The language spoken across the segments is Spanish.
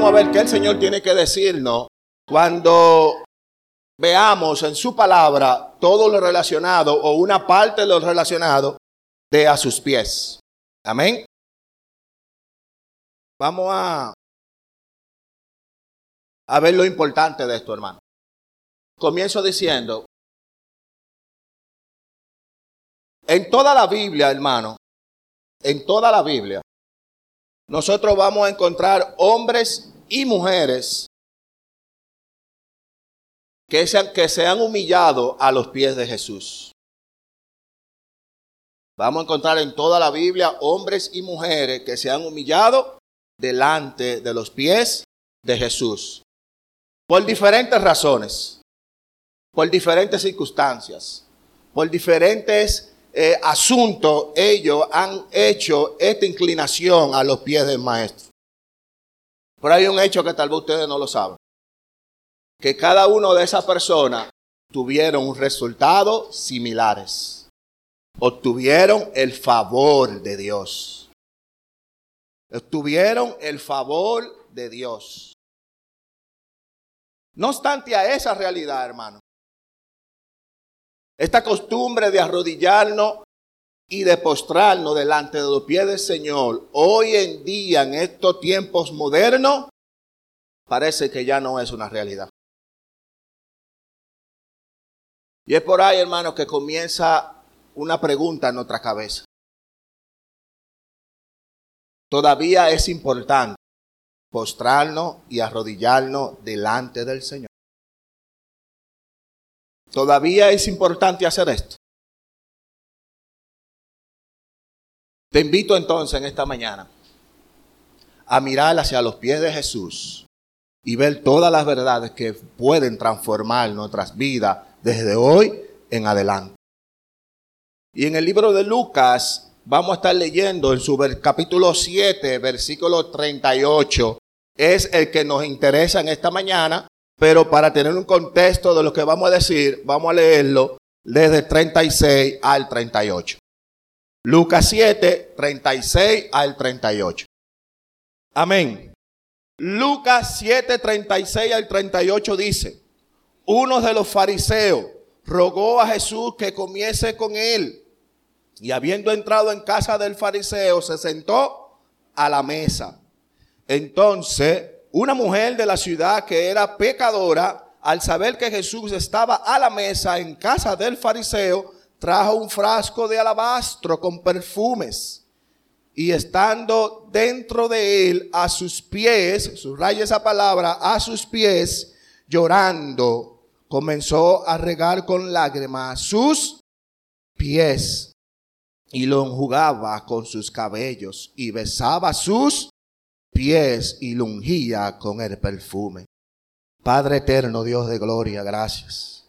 vamos a ver qué el Señor tiene que decirnos cuando veamos en su palabra todo lo relacionado o una parte de lo relacionado de a sus pies. Amén. Vamos a, a ver lo importante de esto, hermano. Comienzo diciendo, en toda la Biblia, hermano, en toda la Biblia, nosotros vamos a encontrar hombres y mujeres que se, que se han humillado a los pies de Jesús. Vamos a encontrar en toda la Biblia hombres y mujeres que se han humillado delante de los pies de Jesús. Por diferentes razones, por diferentes circunstancias, por diferentes eh, asuntos, ellos han hecho esta inclinación a los pies del Maestro. Pero hay un hecho que tal vez ustedes no lo saben que cada uno de esas personas tuvieron un resultado similares. Obtuvieron el favor de Dios. Obtuvieron el favor de Dios. No obstante a esa realidad, hermano, esta costumbre de arrodillarnos y de postrarnos delante de los pies del Señor, hoy en día, en estos tiempos modernos, parece que ya no es una realidad. Y es por ahí, hermano, que comienza una pregunta en nuestra cabeza. Todavía es importante postrarnos y arrodillarnos delante del Señor. Todavía es importante hacer esto. Te invito entonces en esta mañana a mirar hacia los pies de Jesús y ver todas las verdades que pueden transformar nuestras vidas desde hoy en adelante. Y en el libro de Lucas vamos a estar leyendo en su capítulo 7, versículo 38. Es el que nos interesa en esta mañana, pero para tener un contexto de lo que vamos a decir, vamos a leerlo desde 36 al 38. Lucas 7, 36 al 38. Amén. Lucas 7, 36 al 38 dice, uno de los fariseos rogó a Jesús que comiese con él. Y habiendo entrado en casa del fariseo, se sentó a la mesa. Entonces, una mujer de la ciudad que era pecadora, al saber que Jesús estaba a la mesa en casa del fariseo, trajo un frasco de alabastro con perfumes. Y estando dentro de él a sus pies, subraya esa palabra, a sus pies, llorando, comenzó a regar con lágrimas sus pies y lo enjugaba con sus cabellos y besaba sus pies y lo ungía con el perfume. Padre eterno, Dios de gloria, gracias.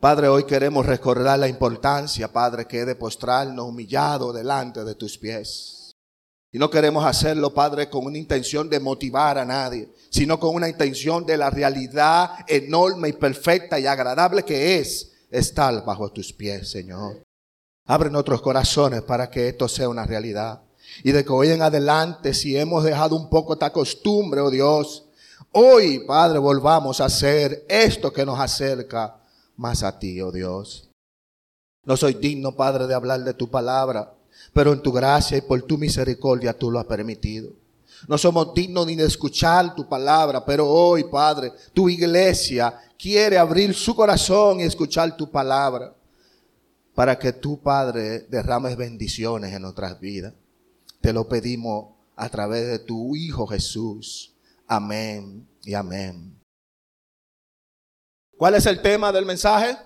Padre, hoy queremos recordar la importancia, Padre, que es de postrarnos humillado delante de tus pies. Y no queremos hacerlo, Padre, con una intención de motivar a nadie, sino con una intención de la realidad enorme y perfecta y agradable que es estar bajo tus pies, Señor. Abre nuestros corazones para que esto sea una realidad. Y de que hoy en adelante, si hemos dejado un poco esta costumbre, oh Dios, hoy, Padre, volvamos a hacer esto que nos acerca más a ti, oh Dios. No soy digno, Padre, de hablar de tu palabra pero en tu gracia y por tu misericordia tú lo has permitido. No somos dignos ni de escuchar tu palabra, pero hoy, Padre, tu iglesia quiere abrir su corazón y escuchar tu palabra para que tú, Padre, derrames bendiciones en nuestras vidas. Te lo pedimos a través de tu Hijo Jesús. Amén y amén. ¿Cuál es el tema del mensaje?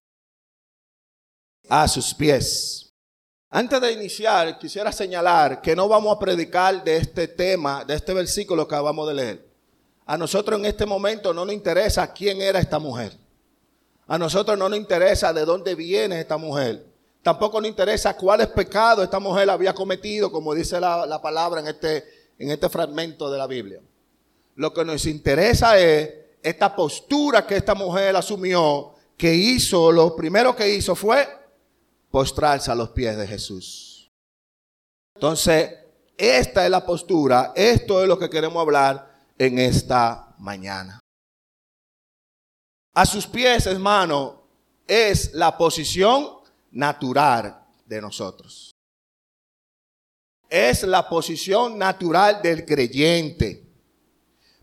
A sus pies. Antes de iniciar, quisiera señalar que no vamos a predicar de este tema, de este versículo que acabamos de leer. A nosotros en este momento no nos interesa quién era esta mujer. A nosotros no nos interesa de dónde viene esta mujer. Tampoco nos interesa cuáles pecados esta mujer había cometido, como dice la, la palabra en este, en este fragmento de la Biblia. Lo que nos interesa es esta postura que esta mujer asumió, que hizo, lo primero que hizo fue postrarse a los pies de Jesús. Entonces, esta es la postura, esto es lo que queremos hablar en esta mañana. A sus pies, hermano, es la posición natural de nosotros. Es la posición natural del creyente.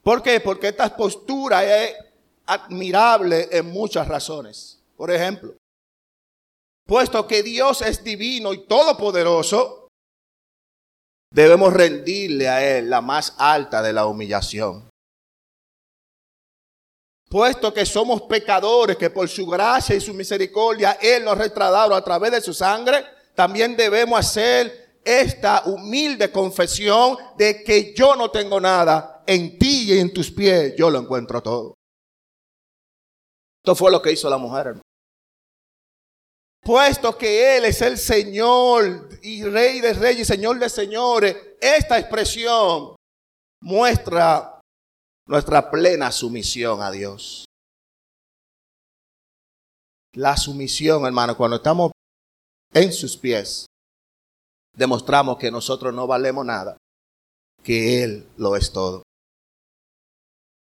¿Por qué? Porque esta postura es admirable en muchas razones. Por ejemplo, puesto que Dios es divino y todopoderoso, debemos rendirle a Él la más alta de la humillación. Puesto que somos pecadores, que por su gracia y su misericordia Él nos ha a través de su sangre, también debemos hacer esta humilde confesión de que yo no tengo nada, en ti y en tus pies yo lo encuentro todo. Esto fue lo que hizo la mujer. Puesto que Él es el Señor y Rey de Reyes y Señor de Señores, esta expresión muestra nuestra plena sumisión a Dios. La sumisión, hermano, cuando estamos en sus pies, demostramos que nosotros no valemos nada, que Él lo es todo.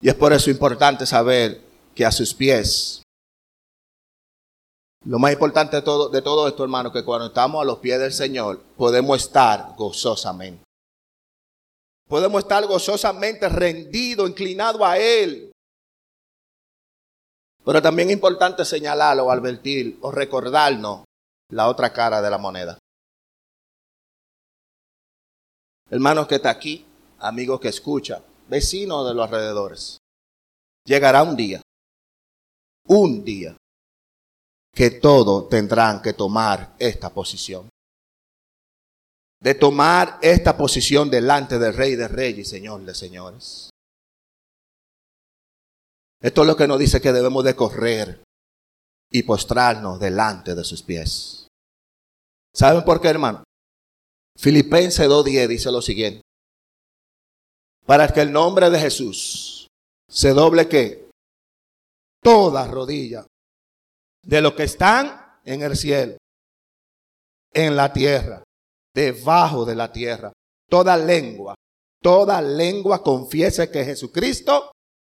Y es por eso importante saber que a sus pies, lo más importante de todo, de todo esto, hermano, que cuando estamos a los pies del Señor, podemos estar gozosamente. Podemos estar gozosamente rendidos, inclinados a Él. Pero también es importante señalarlo o advertir o recordarnos la otra cara de la moneda. Hermanos que está aquí, amigos que escucha, vecinos de los alrededores. Llegará un día, un día, que todos tendrán que tomar esta posición. De tomar esta posición delante del Rey de Reyes y Señor de Señores. Esto es lo que nos dice que debemos de correr y postrarnos delante de sus pies. ¿Saben por qué, hermano? Filipenses 2.10 dice lo siguiente. Para que el nombre de Jesús se doble que toda rodilla de los que están en el cielo, en la tierra, debajo de la tierra, toda lengua, toda lengua confiese que Jesucristo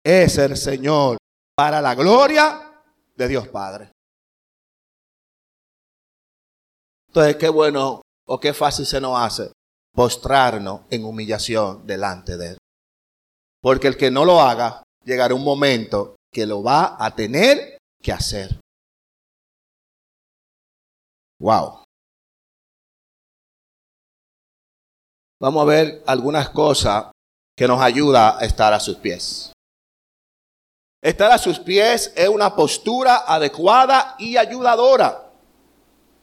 es el Señor para la gloria de Dios Padre. Entonces, qué bueno o qué fácil se nos hace postrarnos en humillación delante de Él. Porque el que no lo haga, llegará un momento que lo va a tener que hacer. Wow. Vamos a ver algunas cosas que nos ayuda a estar a sus pies. Estar a sus pies es una postura adecuada y ayudadora.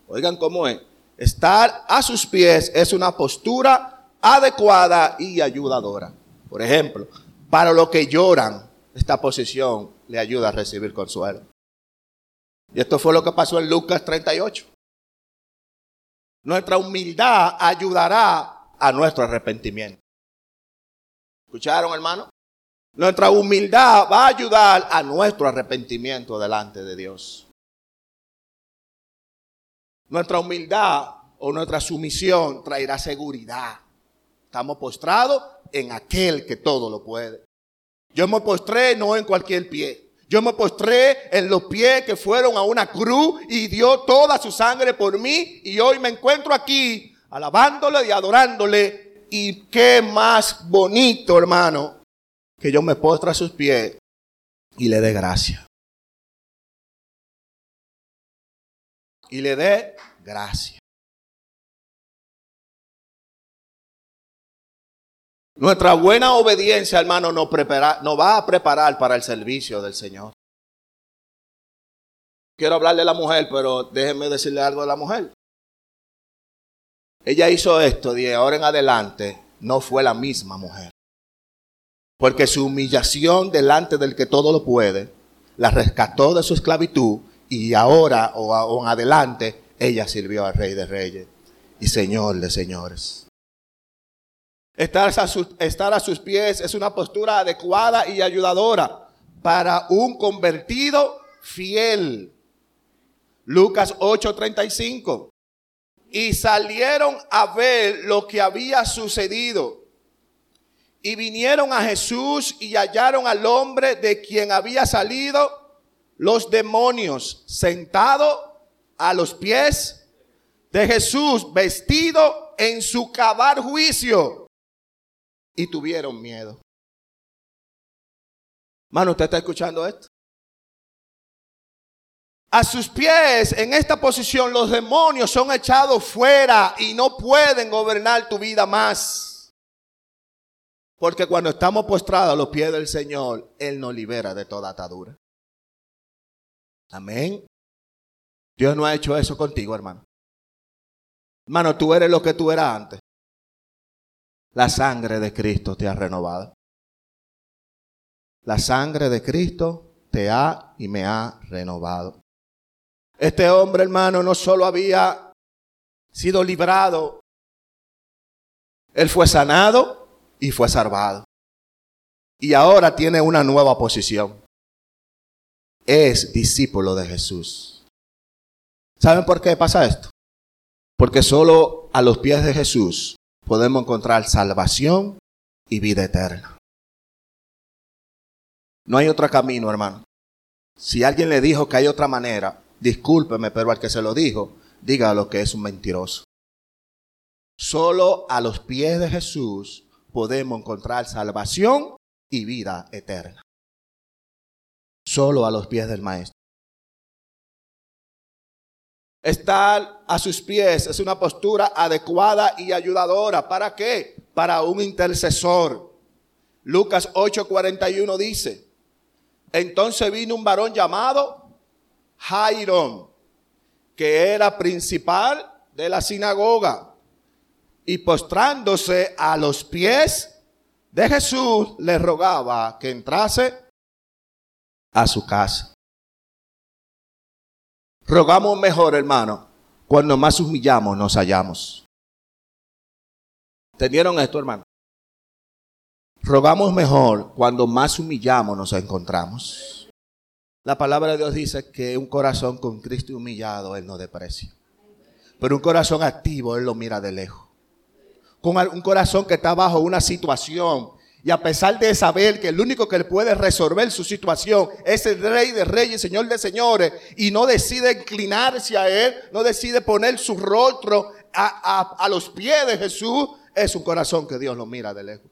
Oigan cómo es. Estar a sus pies es una postura adecuada y ayudadora. Por ejemplo, para los que lloran, esta posición le ayuda a recibir consuelo. Y esto fue lo que pasó en Lucas 38. Nuestra humildad ayudará a nuestro arrepentimiento. ¿Escucharon, hermano? Nuestra humildad va a ayudar a nuestro arrepentimiento delante de Dios. Nuestra humildad o nuestra sumisión traerá seguridad. Estamos postrados en aquel que todo lo puede. Yo me postré no en cualquier pie. Yo me postré en los pies que fueron a una cruz y dio toda su sangre por mí. Y hoy me encuentro aquí alabándole y adorándole. Y qué más bonito, hermano, que yo me postre a sus pies y le dé gracia. Y le dé gracia. Nuestra buena obediencia, hermano, nos, prepara, nos va a preparar para el servicio del Señor. Quiero hablarle a la mujer, pero déjenme decirle algo a la mujer. Ella hizo esto de ahora en adelante, no fue la misma mujer. Porque su humillación delante del que todo lo puede, la rescató de su esclavitud y ahora o, en adelante ella sirvió al Rey de Reyes y Señor de Señores. Estar a, estar a sus pies es una postura adecuada y ayudadora para un convertido fiel. Lucas 8:35. Y salieron a ver lo que había sucedido. Y vinieron a Jesús y hallaron al hombre de quien había salido los demonios, sentado a los pies de Jesús, vestido en su cabal juicio. Y tuvieron miedo. Mano, ¿usted está escuchando esto? A sus pies, en esta posición, los demonios son echados fuera y no pueden gobernar tu vida más. Porque cuando estamos postrados a los pies del Señor, Él nos libera de toda atadura. Amén. Dios no ha hecho eso contigo, hermano. Hermano, tú eres lo que tú eras antes. La sangre de Cristo te ha renovado. La sangre de Cristo te ha y me ha renovado. Este hombre, hermano, no solo había sido librado, él fue sanado y fue salvado. Y ahora tiene una nueva posición. Es discípulo de Jesús. ¿Saben por qué pasa esto? Porque solo a los pies de Jesús podemos encontrar salvación y vida eterna. No hay otro camino, hermano. Si alguien le dijo que hay otra manera, discúlpeme, pero al que se lo dijo, dígalo que es un mentiroso. Solo a los pies de Jesús podemos encontrar salvación y vida eterna. Solo a los pies del Maestro. Estar a sus pies es una postura adecuada y ayudadora. ¿Para qué? Para un intercesor. Lucas 8:41 dice, entonces vino un varón llamado Jairo, que era principal de la sinagoga, y postrándose a los pies de Jesús, le rogaba que entrase a su casa. Rogamos mejor, hermano, cuando más humillamos nos hallamos. ¿Entendieron esto, hermano? Rogamos mejor cuando más humillamos nos encontramos. La palabra de Dios dice que un corazón con Cristo humillado Él no deprecia. Pero un corazón activo Él lo mira de lejos. Con un corazón que está bajo una situación y a pesar de saber que el único que puede resolver su situación es el Rey de Reyes, Señor de Señores, y no decide inclinarse a Él, no decide poner su rostro a, a los pies de Jesús, es un corazón que Dios lo mira de lejos.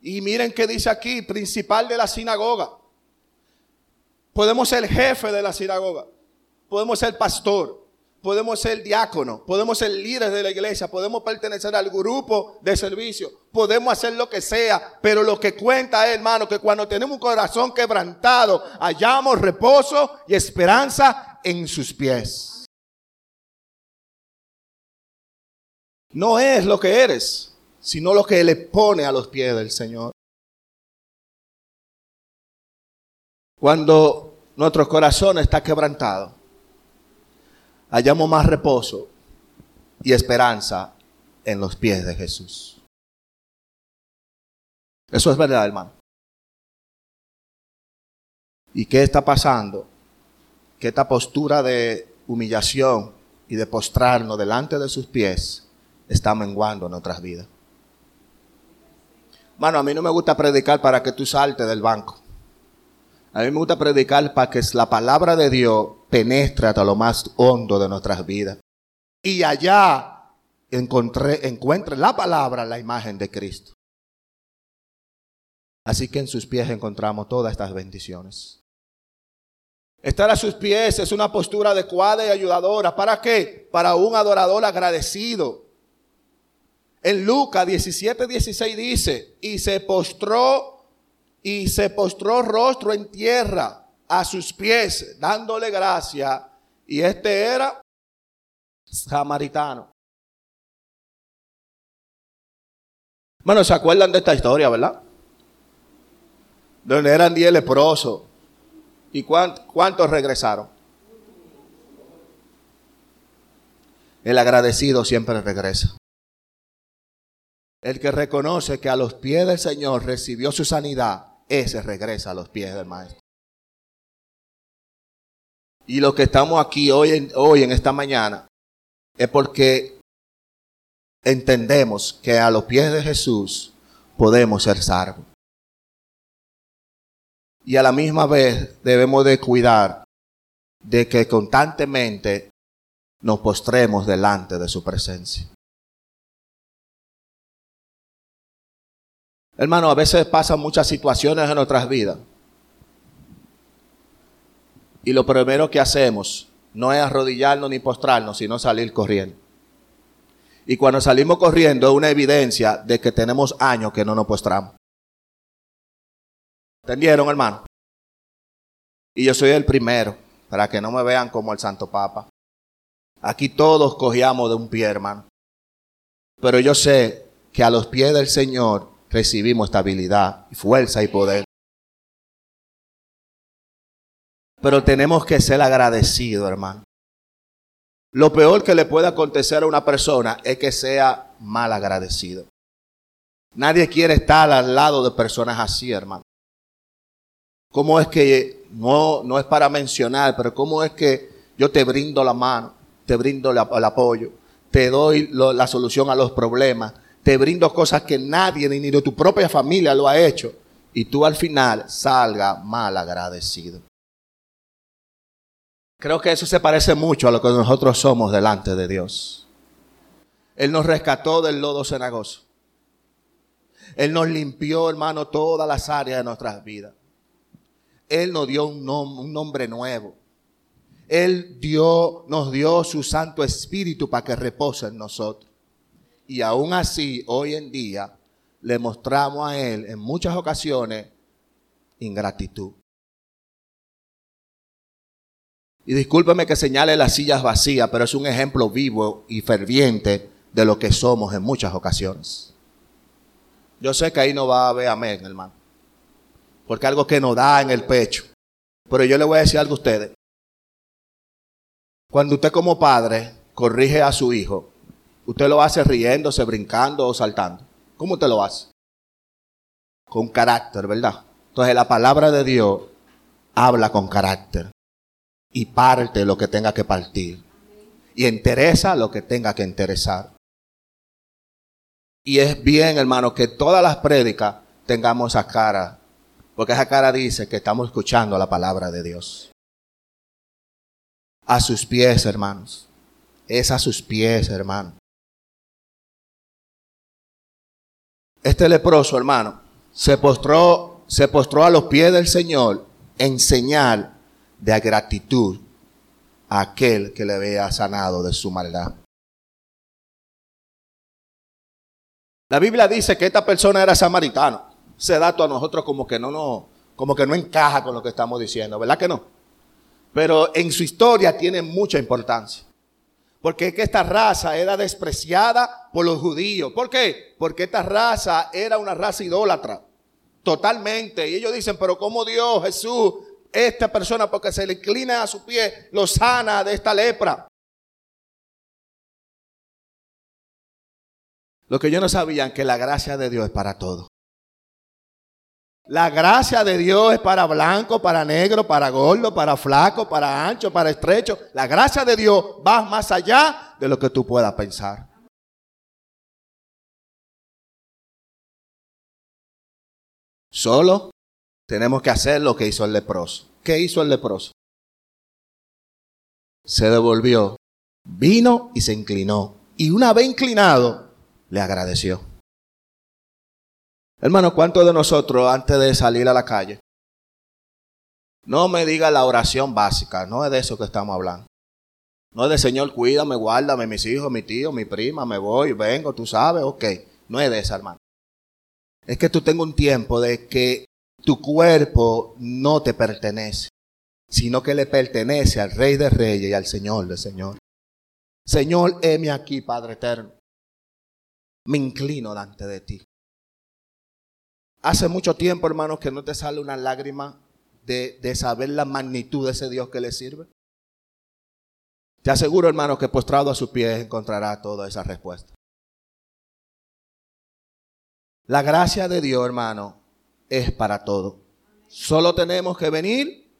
Y miren qué dice aquí, principal de la sinagoga. Podemos ser jefe de la sinagoga, podemos ser pastor, podemos ser diácono, podemos ser líderes de la iglesia, podemos pertenecer al grupo de servicio, podemos hacer lo que sea, pero lo que cuenta es, hermano, que cuando tenemos un corazón quebrantado, hallamos reposo y esperanza en sus pies. No es lo que eres sino lo que le pone a los pies del Señor. Cuando nuestro corazón está quebrantado, hallamos más reposo y esperanza en los pies de Jesús. Eso es verdad, hermano. ¿Y qué está pasando? Que esta postura de humillación y de postrarnos delante de sus pies está menguando en nuestras vidas. Mano, a mí no me gusta predicar para que tú saltes del banco. A mí me gusta predicar para que la palabra de Dios penetre hasta lo más hondo de nuestras vidas. Y allá encontré, encuentre la palabra, la imagen de Cristo. Así que en sus pies encontramos todas estas bendiciones. Estar a sus pies es una postura adecuada y ayudadora. ¿Para qué? Para un adorador agradecido. En Lucas 17, 16 dice, y se postró, y se postró rostro en tierra a sus pies, dándole gracia. Y este era samaritano. Bueno, ¿se acuerdan de esta historia, verdad? Donde eran diez leprosos. ¿Y cuántos regresaron? El agradecido siempre regresa. El que reconoce que a los pies del Señor recibió su sanidad, ese regresa a los pies del Maestro. Y lo que estamos aquí hoy en, hoy en esta mañana es porque entendemos que a los pies de Jesús podemos ser salvos. Y a la misma vez debemos de cuidar de que constantemente nos postremos delante de su presencia. Hermano, a veces pasan muchas situaciones en nuestras vidas. Y lo primero que hacemos no es arrodillarnos ni postrarnos, sino salir corriendo. Y cuando salimos corriendo es una evidencia de que tenemos años que no nos postramos. ¿Entendieron, hermano? Y yo soy el primero, para que no me vean como el Santo Papa. Aquí todos cogíamos de un pie, hermano. Pero yo sé que a los pies del Señor recibimos estabilidad, fuerza y poder. Pero tenemos que ser agradecidos, hermano. Lo peor que le puede acontecer a una persona es que sea mal agradecido. Nadie quiere estar al lado de personas así, hermano. ¿Cómo es que, no, no es para mencionar, pero cómo es que yo te brindo la mano, te brindo el apoyo, te doy la solución a los problemas, te brindo cosas que nadie ni de tu propia familia lo ha hecho y tú al final salga mal agradecido. Creo que eso se parece mucho a lo que nosotros somos delante de Dios. Él nos rescató del lodo cenagoso. Él nos limpió, hermano, todas las áreas de nuestras vidas. Él nos dio un, nombre nuevo. Él dio, nos dio su Santo Espíritu para que repose en nosotros. Y aún así, hoy en día, le mostramos a Él en muchas ocasiones ingratitud. Y discúlpeme que señale las sillas vacías, pero es un ejemplo vivo y ferviente de lo que somos en muchas ocasiones. Yo sé que ahí no va a haber amén, hermano. Porque algo que nos da en el pecho. Pero yo le voy a decir algo a ustedes. Cuando usted como padre corrige a su hijo, Usted lo hace riéndose, brincando o saltando. ¿Cómo usted lo hace? Con carácter, ¿verdad? Entonces la palabra de Dios habla con carácter y parte lo que tenga que partir y interesa lo que tenga que interesar. Y es bien, hermano, que todas las prédicas tengamos esa cara, porque esa cara dice que estamos escuchando la palabra de Dios. A sus pies, hermanos. Es a sus pies, hermano. Este leproso, hermano, se postró, se postró a los pies del Señor en señal de gratitud a aquel que le había sanado de su maldad. La Biblia dice que esta persona era samaritano. Ese dato a nosotros como que no, no, como que no encaja con lo que estamos diciendo, ¿verdad que no? Pero en su historia tiene mucha importancia. Porque es que esta raza era despreciada por los judíos. ¿Por qué? Porque esta raza era una raza idólatra. Totalmente. Y ellos dicen, pero ¿cómo Dios, Jesús, esta persona, porque se le inclina a su pie, lo sana de esta lepra? Lo que yo no sabían que la gracia de Dios es para todo. La gracia de Dios es para blanco, para negro, para gordo, para flaco, para ancho, para estrecho. La gracia de Dios va más allá de lo que tú puedas pensar. Solo tenemos que hacer lo que hizo el leproso. ¿Qué hizo el leproso? Se devolvió, vino y se inclinó. Y una vez inclinado, le agradeció. Hermano, ¿cuántos de nosotros antes de salir a la calle? No me diga la oración básica, no es de eso que estamos hablando. No es de Señor, cuídame, guárdame, mis hijos, mi tío, mi prima, me voy, vengo, tú sabes, ok. No es de esa, hermano. Es que tú tengas un tiempo de que tu cuerpo no te pertenece, sino que le pertenece al Rey de Reyes y al Señor de Señor. Señor, heme aquí, Padre eterno. Me inclino delante de ti. Hace mucho tiempo, hermanos, que no te sale una lágrima de, de saber la magnitud de ese Dios que le sirve. Te aseguro, hermano, que postrado a sus pies encontrará toda esa respuesta. La gracia de Dios, hermano, es para todo. Solo tenemos que venir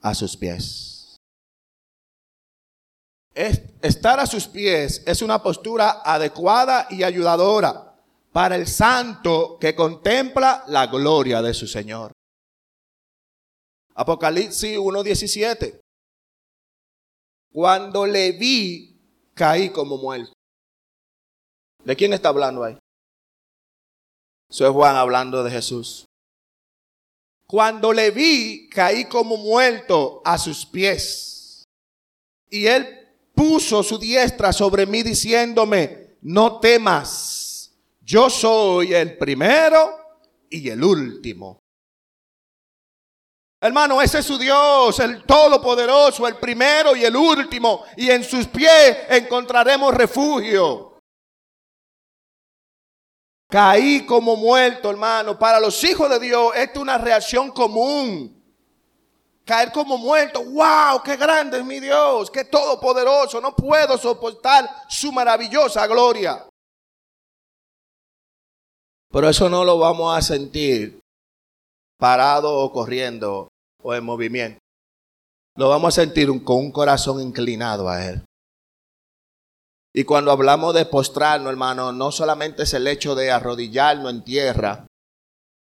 a sus pies. estar a sus pies es una postura adecuada y ayudadora para el santo que contempla la gloria de su Señor. Apocalipsis 1.17. Cuando le vi, caí como muerto. ¿De quién está hablando ahí? Soy Juan hablando de Jesús. Cuando le vi, caí como muerto a sus pies. Y él puso su diestra sobre mí diciéndome, no temas, yo soy el primero y el último. Hermano, ese es su Dios, el Todopoderoso, el primero y el último. Y en sus pies encontraremos refugio. Caí como muerto, hermano. Para los hijos de Dios, esta es una reacción común. Caer como muerto. ¡Wow! ¡Qué grande es mi Dios! ¡Qué todopoderoso! No puedo soportar su maravillosa gloria. Pero eso no lo vamos a sentir parado o corriendo o en movimiento. Lo vamos a sentir con un corazón inclinado a Él. Y cuando hablamos de postrarnos, hermano, no solamente es el hecho de arrodillarnos en tierra,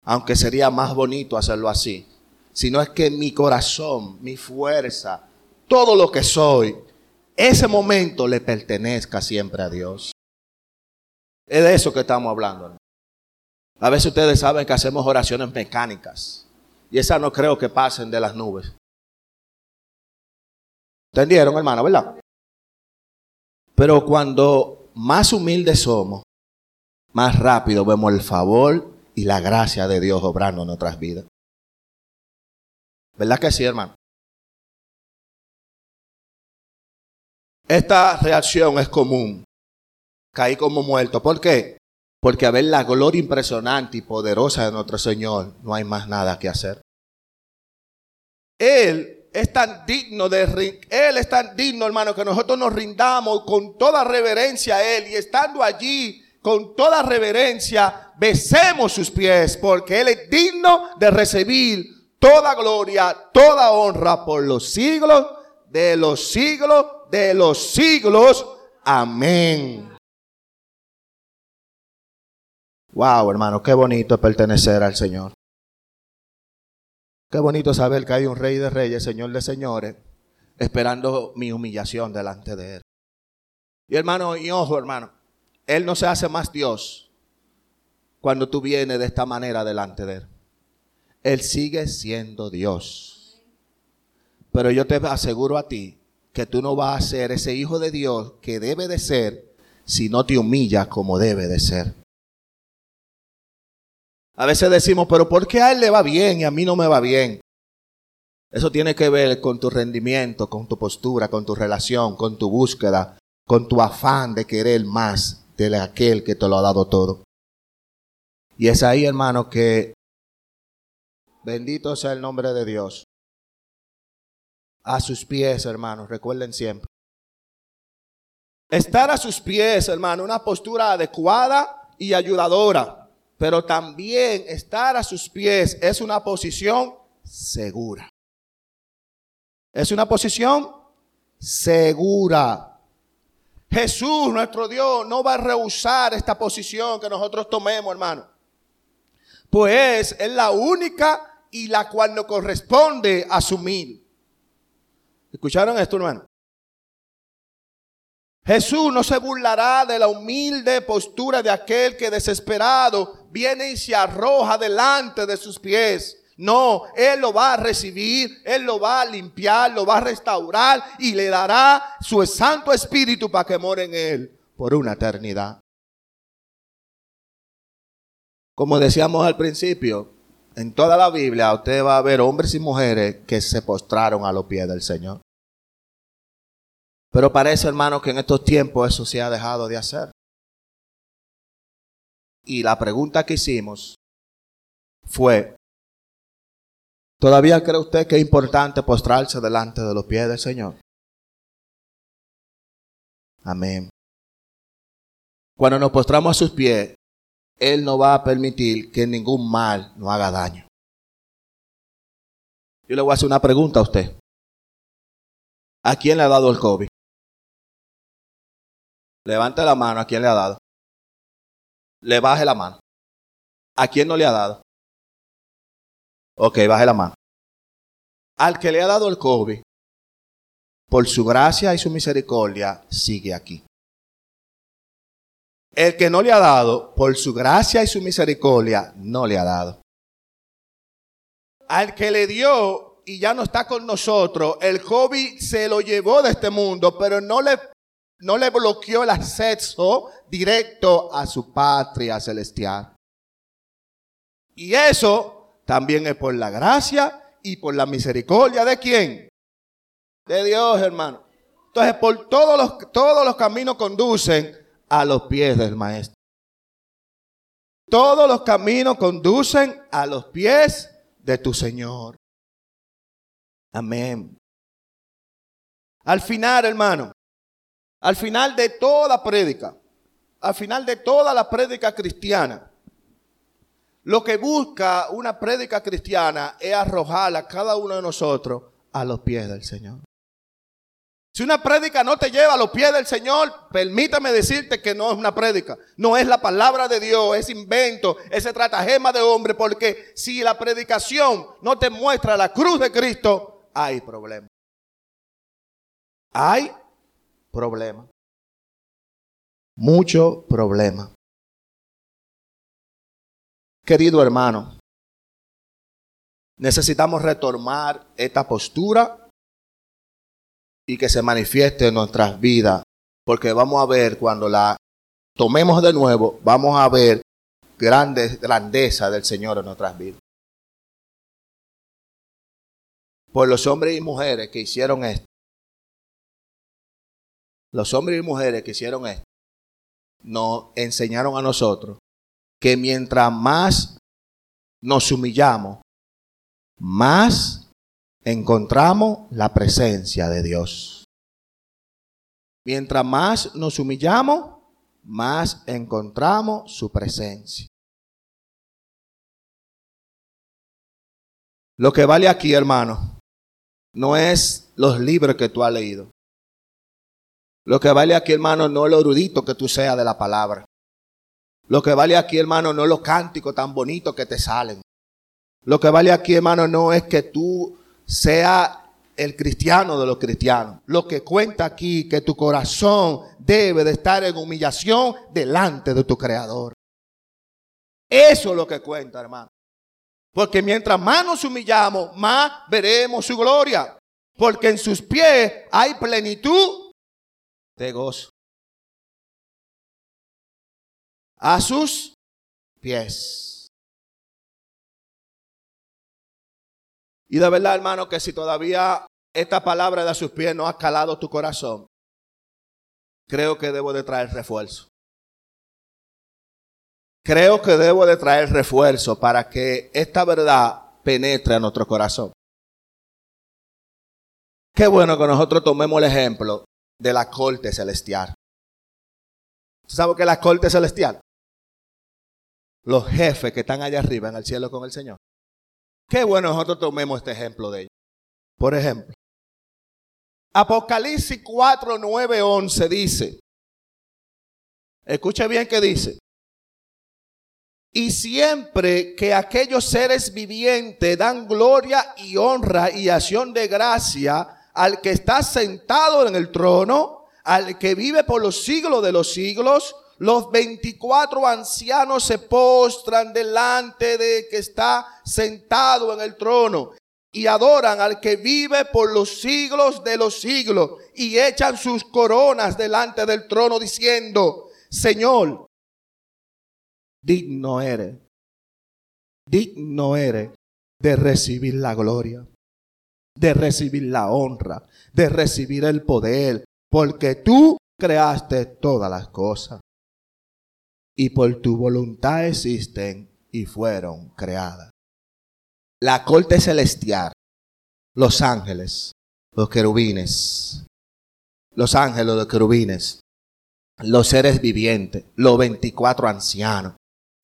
aunque sería más bonito hacerlo así, sino es que mi corazón, mi fuerza, todo lo que soy, ese momento le pertenezca siempre a Dios. Es de eso que estamos hablando. A veces ustedes saben que hacemos oraciones mecánicas. Y esas no creo que pasen de las nubes. ¿Entendieron, hermano, verdad? Pero cuando más humildes somos, más rápido vemos el favor y la gracia de Dios obrando en nuestras vidas. ¿Verdad que sí, hermano? Esta reacción es común. Caí como muerto. ¿Por qué? Porque a ver la gloria impresionante y poderosa de nuestro Señor, no hay más nada que hacer. Él es tan digno de él es tan digno, hermano, que nosotros nos rindamos con toda reverencia a él y estando allí con toda reverencia besemos sus pies, porque él es digno de recibir toda gloria, toda honra por los siglos de los siglos de los siglos. Amén. Wow, hermano, qué bonito pertenecer al Señor. Qué bonito saber que hay un rey de reyes, señor de señores, esperando mi humillación delante de él. Y hermano, y ojo, hermano, él no se hace más Dios cuando tú vienes de esta manera delante de él. Él sigue siendo Dios. Pero yo te aseguro a ti que tú no vas a ser ese hijo de Dios que debe de ser si no te humillas como debe de ser. A veces decimos, pero ¿por qué a él le va bien y a mí no me va bien? Eso tiene que ver con tu rendimiento, con tu postura, con tu relación, con tu búsqueda, con tu afán de querer más de aquel que te lo ha dado todo. Y es ahí, hermano, que bendito sea el nombre de Dios. A sus pies, hermanos, recuerden siempre. Estar a sus pies, hermano, una postura adecuada y ayudadora pero también estar a sus pies es una posición segura. Es una posición segura. Jesús, nuestro Dios, no va a rehusar esta posición que nosotros tomemos, hermano. Pues es la única y la cual nos corresponde asumir. ¿Escucharon esto, hermano? Jesús no se burlará de la humilde postura de aquel que desesperado viene y se arroja delante de sus pies. No, Él lo va a recibir, Él lo va a limpiar, lo va a restaurar y le dará su Santo Espíritu para que more en Él por una eternidad. Como decíamos al principio, en toda la Biblia usted va a ver hombres y mujeres que se postraron a los pies del Señor. Pero parece, hermano, que en estos tiempos eso se ha dejado de hacer. Y la pregunta que hicimos fue, ¿todavía cree usted que es importante postrarse delante de los pies del Señor? Amén. Cuando nos postramos a sus pies, Él no va a permitir que ningún mal nos haga daño. Yo le voy a hacer una pregunta a usted. ¿A quién le ha dado el COVID? Levante la mano a quien le ha dado. Le baje la mano. ¿A quién no le ha dado? Ok, baje la mano. Al que le ha dado el COVID, por su gracia y su misericordia, sigue aquí. El que no le ha dado, por su gracia y su misericordia, no le ha dado. Al que le dio y ya no está con nosotros, el COVID se lo llevó de este mundo, pero no le, no le bloqueó el acceso directo a su patria celestial. Y eso también es por la gracia y por la misericordia de quién? De Dios, hermano. Entonces, por todos los, todos los caminos conducen a los pies del Maestro. Todos los caminos conducen a los pies de tu Señor. Amén. Al final, hermano, al final de toda prédica, al final de toda la prédica cristiana, lo que busca una prédica cristiana es arrojar a cada uno de nosotros a los pies del Señor. Si una prédica no te lleva a los pies del Señor, permítame decirte que no es una prédica. No es la palabra de Dios, es invento, ese tratagema de hombre, porque si la predicación no te muestra la cruz de Cristo, hay problema. Hay problema. Mucho problema. Querido hermano, necesitamos retomar esta postura y que se manifieste en nuestras vidas, porque vamos a ver cuando la tomemos de nuevo, vamos a ver grandes grandeza del Señor en nuestras vidas. Por los hombres y mujeres que hicieron esto, los hombres y mujeres que hicieron esto, nos enseñaron a nosotros que mientras más nos humillamos, más encontramos la presencia de Dios. Mientras más nos humillamos, más encontramos su presencia. Lo que vale aquí, hermano, no es los libros que tú has leído. Lo que vale aquí, hermano, no es lo erudito que tú seas de la palabra. Lo que vale aquí, hermano, no es los cánticos tan bonitos que te salen. Lo que vale aquí, hermano, no es que tú sea el cristiano de los cristianos. Lo que cuenta aquí, que tu corazón debe de estar en humillación delante de tu creador. Eso es lo que cuenta, hermano. Porque mientras más nos humillamos, más veremos su gloria. Porque en sus pies hay plenitud de gozo. a sus pies. Y de verdad, hermano, que si todavía esta palabra de a sus pies no ha calado tu corazón, creo que debo de traer refuerzo. Creo que debo de traer refuerzo para que esta verdad penetre a nuestro corazón. Qué bueno que nosotros tomemos el ejemplo de la corte celestial. ¿Sabe qué es la corte celestial? los jefes que están allá arriba en el cielo con el Señor. Qué bueno nosotros tomemos este ejemplo de ellos. Por ejemplo, Apocalipsis 4, 9, 11 dice, escuche bien que dice, y siempre que aquellos seres vivientes dan gloria y honra y acción de gracia al que está sentado en el trono, al que vive por los siglos de los siglos, los 24 ancianos se postran delante de que está sentado en el trono y adoran al que vive por los siglos de los siglos y echan sus coronas delante del trono diciendo, Señor, digno eres, digno eres de recibir la gloria, de recibir la honra, de recibir el poder, porque tú creaste todas las cosas y por tu voluntad existen y fueron creadas. La corte celestial, los ángeles, los querubines, los ángeles, los querubines, los seres vivientes, los 24 ancianos,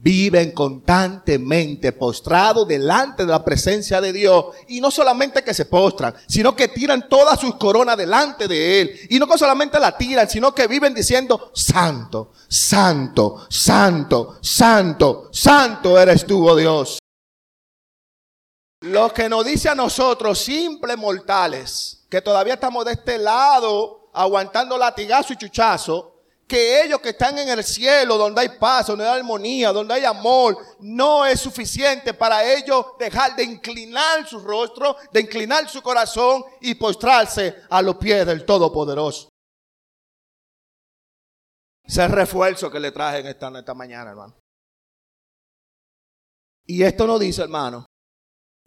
viven constantemente postrados delante de la presencia de Dios. Y no solamente que se postran, sino que tiran todas sus coronas delante de Él. Y no solamente la tiran, sino que viven diciendo, Santo, Santo, Santo, Santo, Santo eres tú, oh Dios. Lo que nos dice a nosotros, simples mortales, que todavía estamos de este lado aguantando latigazo y chuchazo, que ellos que están en el cielo, donde hay paz, donde hay armonía, donde hay amor, no es suficiente para ellos dejar de inclinar su rostro, de inclinar su corazón y postrarse a los pies del Todopoderoso. Ese refuerzo que le traje en esta, esta mañana, hermano. Y esto nos dice, hermano,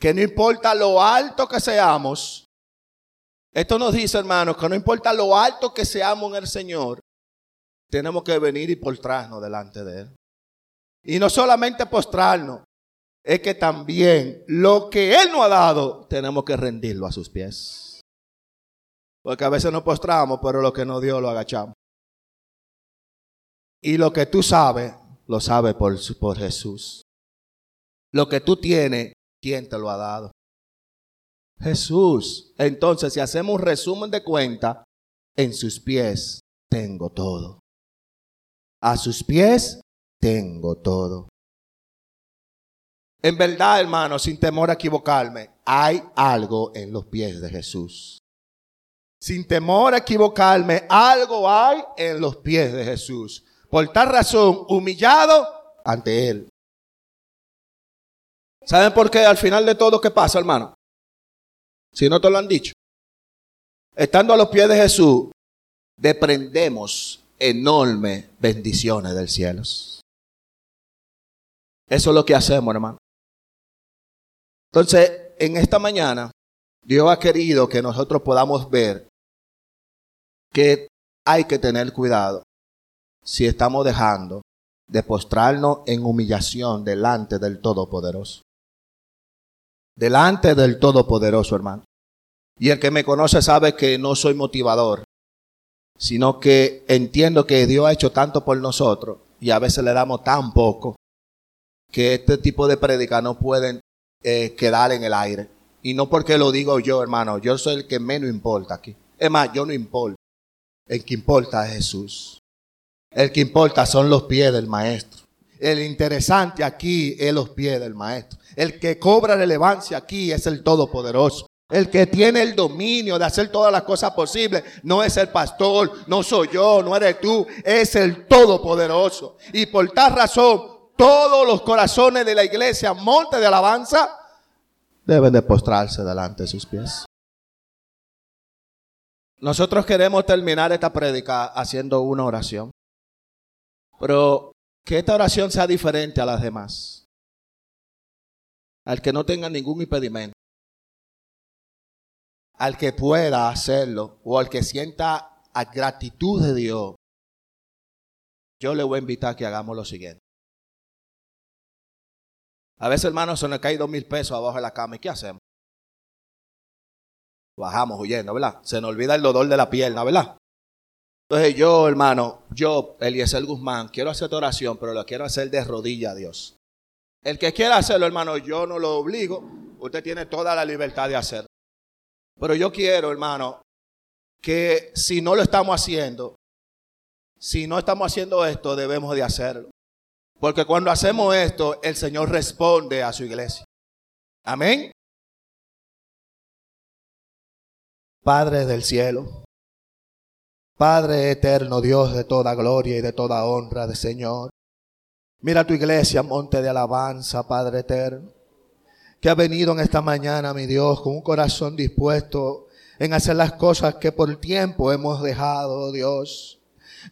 que no importa lo alto que seamos, esto nos dice, hermano, que no importa lo alto que seamos en el Señor, tenemos que venir y postrarnos delante de Él. Y no solamente postrarnos, es que también lo que Él nos ha dado, tenemos que rendirlo a sus pies. Porque a veces nos postramos, pero lo que nos dio lo agachamos. Y lo que tú sabes, lo sabes por, por Jesús. Lo que tú tienes, ¿quién te lo ha dado? Jesús. Entonces, si hacemos un resumen de cuenta, en sus pies tengo todo. A sus pies tengo todo. En verdad, hermano, sin temor a equivocarme, hay algo en los pies de Jesús. Sin temor a equivocarme, algo hay en los pies de Jesús. Por tal razón, humillado ante Él. ¿Saben por qué al final de todo qué pasa, hermano? Si no te lo han dicho. Estando a los pies de Jesús, deprendemos enormes bendiciones del cielo. Eso es lo que hacemos, hermano. Entonces, en esta mañana, Dios ha querido que nosotros podamos ver que hay que tener cuidado si estamos dejando de postrarnos en humillación delante del Todopoderoso. Delante del Todopoderoso, hermano. Y el que me conoce sabe que no soy motivador, sino que entiendo que Dios ha hecho tanto por nosotros y a veces le damos tan poco que este tipo de prédicas no pueden eh, quedar en el aire. Y no porque lo digo yo, hermano, yo soy el que menos importa aquí. Es más, yo no importa. El que importa es Jesús. El que importa son los pies del maestro. El interesante aquí es los pies del maestro. El que cobra relevancia aquí es el Todopoderoso. El que tiene el dominio de hacer todas las cosas posibles no es el pastor, no soy yo, no eres tú, es el Todopoderoso. Y por tal razón, todos los corazones de la iglesia, monte de alabanza, deben de postrarse delante de sus pies. Nosotros queremos terminar esta prédica haciendo una oración, pero que esta oración sea diferente a las demás. Al que no tenga ningún impedimento al que pueda hacerlo o al que sienta a gratitud de Dios, yo le voy a invitar a que hagamos lo siguiente. A veces, hermanos, se nos cae dos mil pesos abajo de la cama. ¿Y qué hacemos? Bajamos huyendo, ¿verdad? Se nos olvida el dolor de la pierna, ¿verdad? Entonces yo, hermano, yo, Eliezer Guzmán, quiero hacer oración, pero lo quiero hacer de rodilla a Dios. El que quiera hacerlo, hermano, yo no lo obligo. Usted tiene toda la libertad de hacerlo. Pero yo quiero, hermano, que si no lo estamos haciendo, si no estamos haciendo esto, debemos de hacerlo. Porque cuando hacemos esto, el Señor responde a su iglesia. Amén. Padre del cielo, Padre eterno, Dios de toda gloria y de toda honra de Señor. Mira tu iglesia, monte de alabanza, Padre eterno que ha venido en esta mañana, mi Dios, con un corazón dispuesto en hacer las cosas que por tiempo hemos dejado, oh Dios.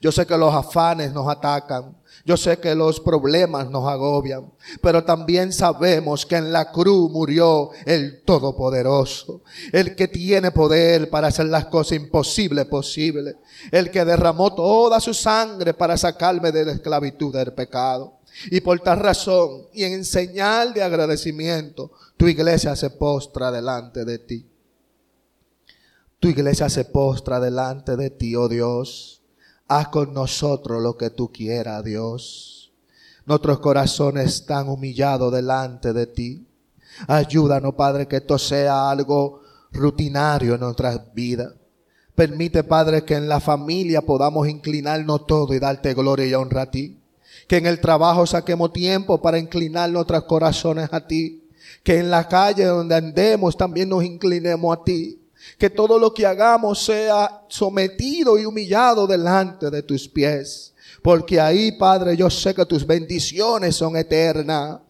Yo sé que los afanes nos atacan. Yo sé que los problemas nos agobian, pero también sabemos que en la cruz murió el Todopoderoso, el que tiene poder para hacer las cosas imposibles posibles, el que derramó toda su sangre para sacarme de la esclavitud del pecado. Y por tal razón, y en señal de agradecimiento, tu iglesia se postra delante de ti. Tu iglesia se postra delante de ti, oh Dios. Haz con nosotros lo que tú quieras, Dios. Nuestros corazones están humillados delante de ti. Ayúdanos, Padre, que esto sea algo rutinario en nuestras vidas. Permite, Padre, que en la familia podamos inclinarnos todo y darte gloria y honra a ti. Que en el trabajo saquemos tiempo para inclinar nuestros corazones a ti. Que en la calle donde andemos también nos inclinemos a ti. Que todo lo que hagamos sea sometido y humillado delante de tus pies. Porque ahí, Padre, yo sé que tus bendiciones son eternas.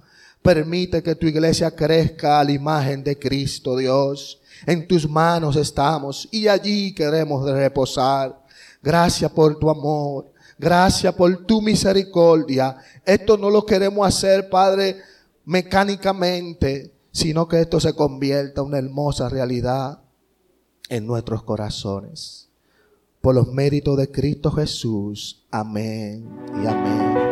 Permite que tu iglesia crezca a la imagen de Cristo, Dios. En tus manos estamos y allí queremos reposar. Gracias por tu amor. Gracias por tu misericordia. Esto no lo queremos hacer, Padre, mecánicamente, sino que esto se convierta en una hermosa realidad en nuestros corazones. Por los méritos de Cristo Jesús. Amén y amén.